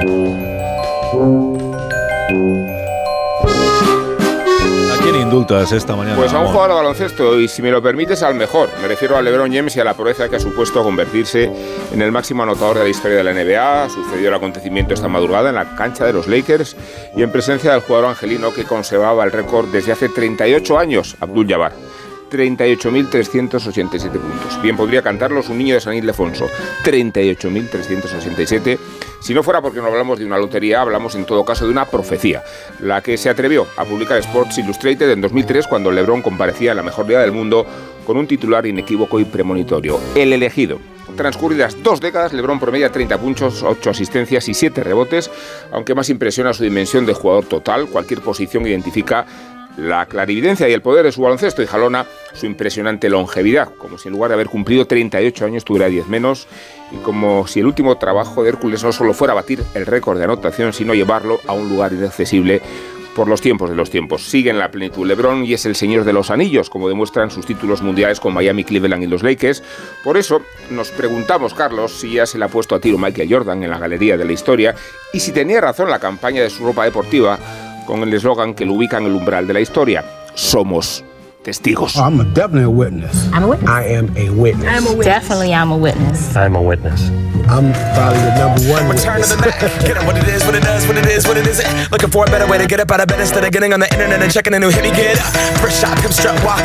¿A quién indultas esta mañana? Pues a un jugador de baloncesto y si me lo permites al mejor. Me refiero a LeBron James y a la proeza que ha supuesto convertirse en el máximo anotador de la historia de la NBA. Sucedió el acontecimiento esta madrugada en la cancha de los Lakers y en presencia del jugador angelino que conservaba el récord desde hace 38 años, Abdul Jabbar. 38.387 puntos. Bien podría cantarlos un niño de San Ildefonso. 38.387. Si no fuera porque no hablamos de una lotería, hablamos en todo caso de una profecía, la que se atrevió a publicar Sports Illustrated en 2003 cuando LeBron comparecía en la mejor liga del mundo con un titular inequívoco y premonitorio, el elegido. Transcurridas dos décadas, LeBron promedia 30 puntos, 8 asistencias y 7 rebotes, aunque más impresiona su dimensión de jugador total, cualquier posición identifica la clarividencia y el poder de su baloncesto y jalona su impresionante longevidad, como si en lugar de haber cumplido 38 años tuviera 10 menos y como si el último trabajo de Hércules no solo fuera batir el récord de anotación, sino llevarlo a un lugar inaccesible por los tiempos de los tiempos. Sigue en la plenitud LeBron y es el señor de los anillos, como demuestran sus títulos mundiales con Miami, Cleveland y los Lakers. Por eso nos preguntamos, Carlos, si ya se le ha puesto a tiro Michael Jordan en la galería de la historia y si tenía razón la campaña de su ropa deportiva con el eslogan que lo ubica en el umbral de la historia. Somos testigos. I'm a definitely a witness. I'm a witness. I am a witness. I'm a witness. Definitely, I'm a witness. I'm a witness. I'm probably the number one Return to witness. the Mac. Get it what it is, what it does, what it is, what it isn't. Looking for a better way to get up out of bed instead of getting on the internet and checking a new hit. Me get up. First shot, come strut walk